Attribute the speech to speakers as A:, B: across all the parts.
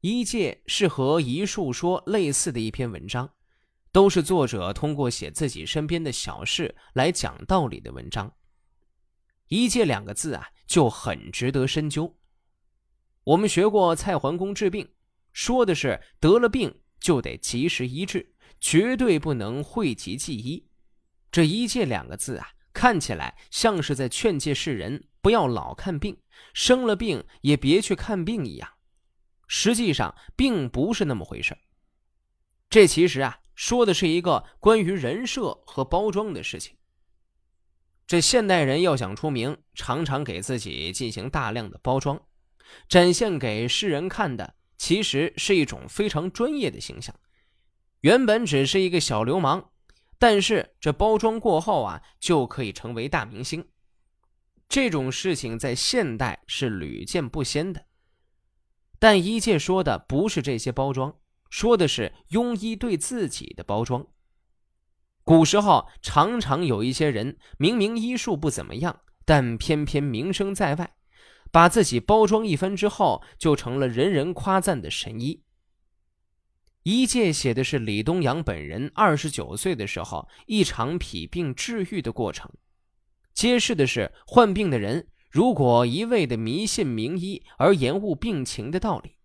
A: 一介是和一术说类似的一篇文章，都是作者通过写自己身边的小事来讲道理的文章。一介两个字啊，就很值得深究。我们学过蔡桓公治病，说的是得了病就得及时医治，绝对不能讳疾忌医。这一介两个字啊，看起来像是在劝诫世人不要老看病，生了病也别去看病一样。实际上并不是那么回事这其实啊，说的是一个关于人设和包装的事情。这现代人要想出名，常常给自己进行大量的包装，展现给世人看的，其实是一种非常专业的形象。原本只是一个小流氓，但是这包装过后啊，就可以成为大明星。这种事情在现代是屡见不鲜的。但一介说的不是这些包装，说的是庸医对自己的包装。古时候常常有一些人明明医术不怎么样，但偏偏名声在外，把自己包装一番之后，就成了人人夸赞的神医。一介写的是李东阳本人二十九岁的时候一场脾病治愈的过程，揭示的是患病的人。如果一味的迷信名医而延误病情的道理，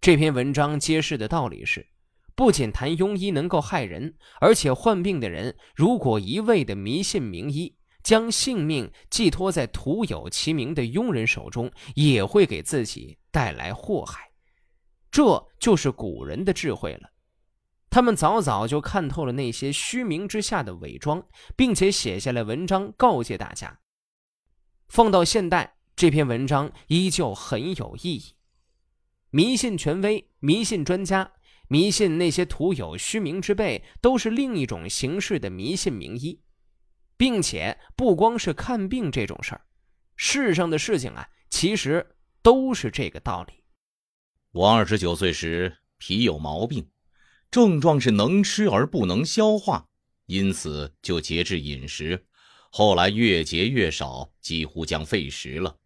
A: 这篇文章揭示的道理是：不仅谈庸医能够害人，而且患病的人如果一味的迷信名医，将性命寄托在徒有其名的庸人手中，也会给自己带来祸害。这就是古人的智慧了，他们早早就看透了那些虚名之下的伪装，并且写下来文章告诫大家。放到现代，这篇文章依旧很有意义。迷信权威、迷信专家、迷信那些徒有虚名之辈，都是另一种形式的迷信名医，并且不光是看病这种事儿，世上的事情啊，其实都是这个道理。
B: 我二十九岁时脾有毛病，症状是能吃而不能消化，因此就节制饮食。后来越节越少，几乎将废食了，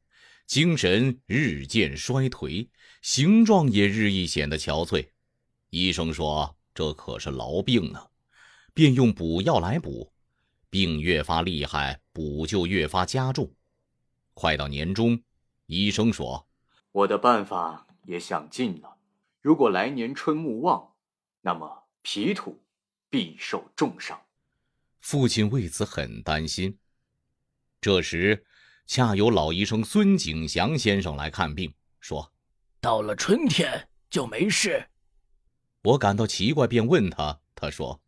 B: 精神日渐衰颓，形状也日益显得憔悴。医生说这可是痨病呢，便用补药来补，病越发厉害，补就越发加重。快到年终，医生说：“
C: 我的办法也想尽了，如果来年春木旺，那么脾土必受重伤。”
B: 父亲为此很担心。这时，恰有老医生孙景祥先生来看病，说：“
D: 到了春天就没事。”
B: 我感到奇怪，便问他。他说：“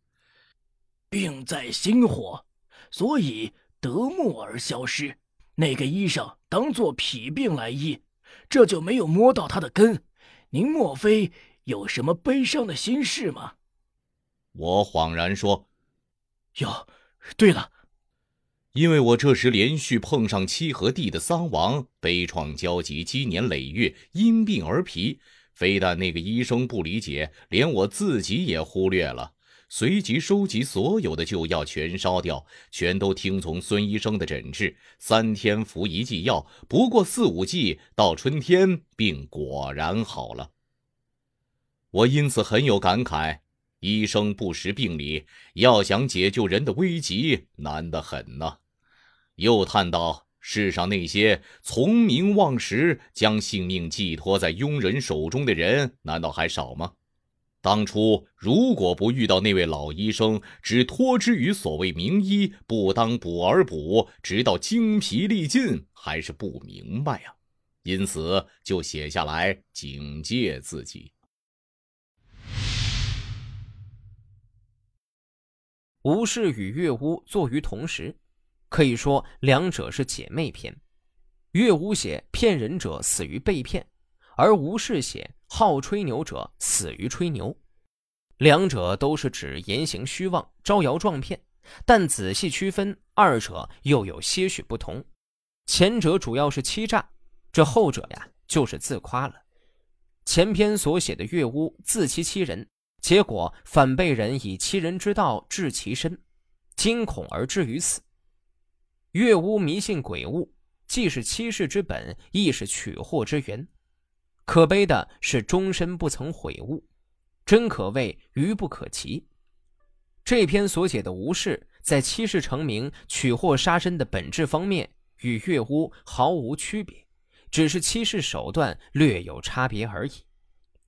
D: 病在心火，所以得木而消失。那个医生当做脾病来医，这就没有摸到他的根。您莫非有什么悲伤的心事吗？”
B: 我恍然说：“
D: 哟，对了。”
B: 因为我这时连续碰上七和弟的丧亡，悲怆交集，积年累月，因病而疲。非但那个医生不理解，连我自己也忽略了。随即收集所有的旧药，全烧掉，全都听从孙医生的诊治。三天服一剂药，不过四五剂，到春天病果然好了。我因此很有感慨：医生不识病理，要想解救人的危急，难得很呢。又叹道：“世上那些从名望实，将性命寄托在庸人手中的人，难道还少吗？当初如果不遇到那位老医生，只托之于所谓名医，不当补而补，直到精疲力尽，还是不明白呀。因此就写下来警戒自己。”
A: 吴氏与月屋坐于同时。可以说，两者是姐妹篇。岳无写骗人者死于被骗，而吴氏写好吹牛者死于吹牛。两者都是指言行虚妄、招摇撞骗，但仔细区分，二者又有些许不同。前者主要是欺诈，这后者呀就是自夸了。前篇所写的岳屋自欺欺人，结果反被人以欺人之道治其身，惊恐而至于死。月巫迷信鬼物，既是欺世之本，亦是取祸之源。可悲的是终身不曾悔悟，真可谓愚不可及。这篇所写的吴氏在欺世成名、取货杀身的本质方面与越巫毫无区别，只是欺世手段略有差别而已。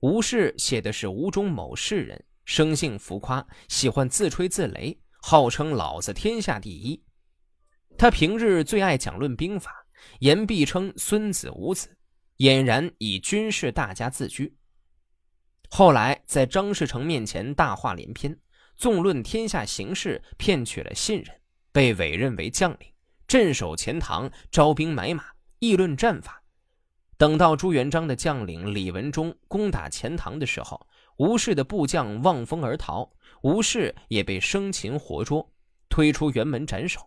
A: 吴氏写的是吴中某士人，生性浮夸，喜欢自吹自擂，号称老子天下第一。他平日最爱讲论兵法，言必称孙子吴子，俨然以军事大家自居。后来在张士诚面前大话连篇。纵论天下形势，骗取了信任，被委任为将领，镇守钱塘，招兵买马，议论战法。等到朱元璋的将领李文忠攻打钱塘的时候，吴氏的部将望风而逃，吴氏也被生擒活捉，推出辕门斩首。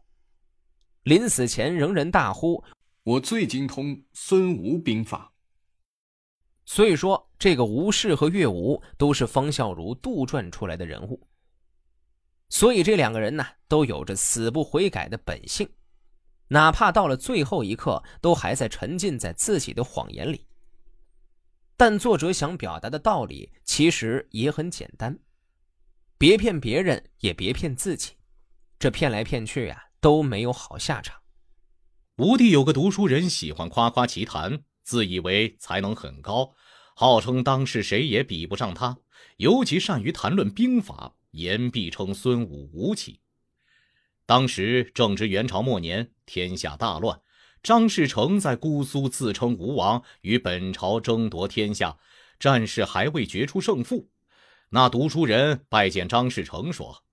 A: 临死前仍然大呼：“
C: 我最精通孙吴兵法。”
A: 所以说，这个吴氏和岳吴都是方孝孺杜撰出来的人物。所以这两个人呢，都有着死不悔改的本性，哪怕到了最后一刻，都还在沉浸在自己的谎言里。但作者想表达的道理其实也很简单：别骗别人，也别骗自己。这骗来骗去呀，都没有好下场。
B: 吴地有个读书人，喜欢夸夸其谈，自以为才能很高，号称当世谁也比不上他，尤其善于谈论兵法。言必称孙武吴起。当时正值元朝末年，天下大乱。张士诚在姑苏自称吴王，与本朝争夺天下，战事还未决出胜负。那读书人拜见张士诚，说：“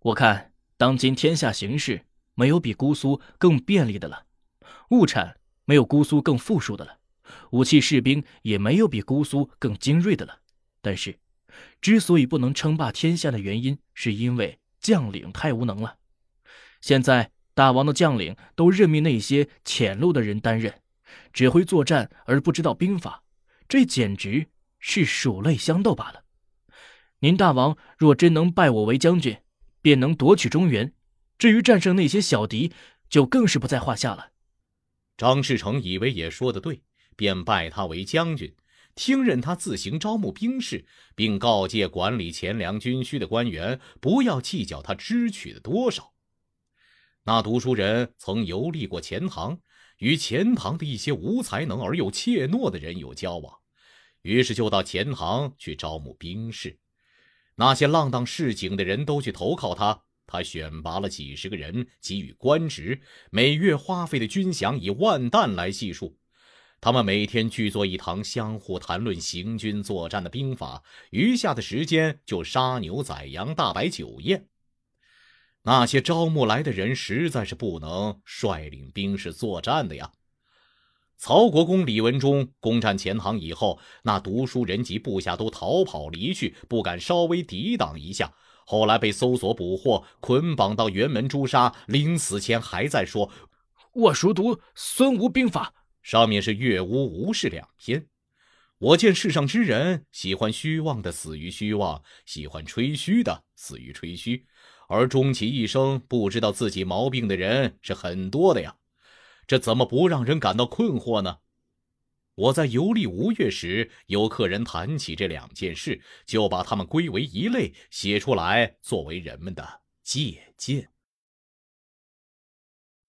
D: 我看当今天下形势，没有比姑苏更便利的了；物产没有姑苏更富庶的了；武器士兵也没有比姑苏更精锐的了。但是。”之所以不能称霸天下的原因，是因为将领太无能了。现在大王的将领都任命那些浅陋的人担任，只会作战而不知道兵法，这简直是鼠类相斗罢了。您大王若真能拜我为将军，便能夺取中原；至于战胜那些小敌，就更是不在话下了。
B: 张士诚以为也说得对，便拜他为将军。听任他自行招募兵士，并告诫管理钱粮军需的官员不要计较他支取的多少。那读书人曾游历过钱塘，与钱塘的一些无才能而又怯懦的人有交往，于是就到钱塘去招募兵士。那些浪荡市井的人都去投靠他，他选拔了几十个人，给予官职，每月花费的军饷以万担来计数。他们每天聚坐一堂，相互谈论行军作战的兵法，余下的时间就杀牛宰羊、大摆酒宴。那些招募来的人实在是不能率领兵士作战的呀。曹国公李文忠攻占钱塘以后，那读书人及部下都逃跑离去，不敢稍微抵挡一下。后来被搜索捕获，捆绑到辕门诛杀。临死前还在说：“
D: 我熟读孙吴兵法。”
B: 上面是岳屋吴氏两篇。我见世上之人，喜欢虚妄的死于虚妄，喜欢吹嘘的死于吹嘘，而终其一生不知道自己毛病的人是很多的呀。这怎么不让人感到困惑呢？我在游历吴越时，有客人谈起这两件事，就把它们归为一类，写出来作为人们的借鉴。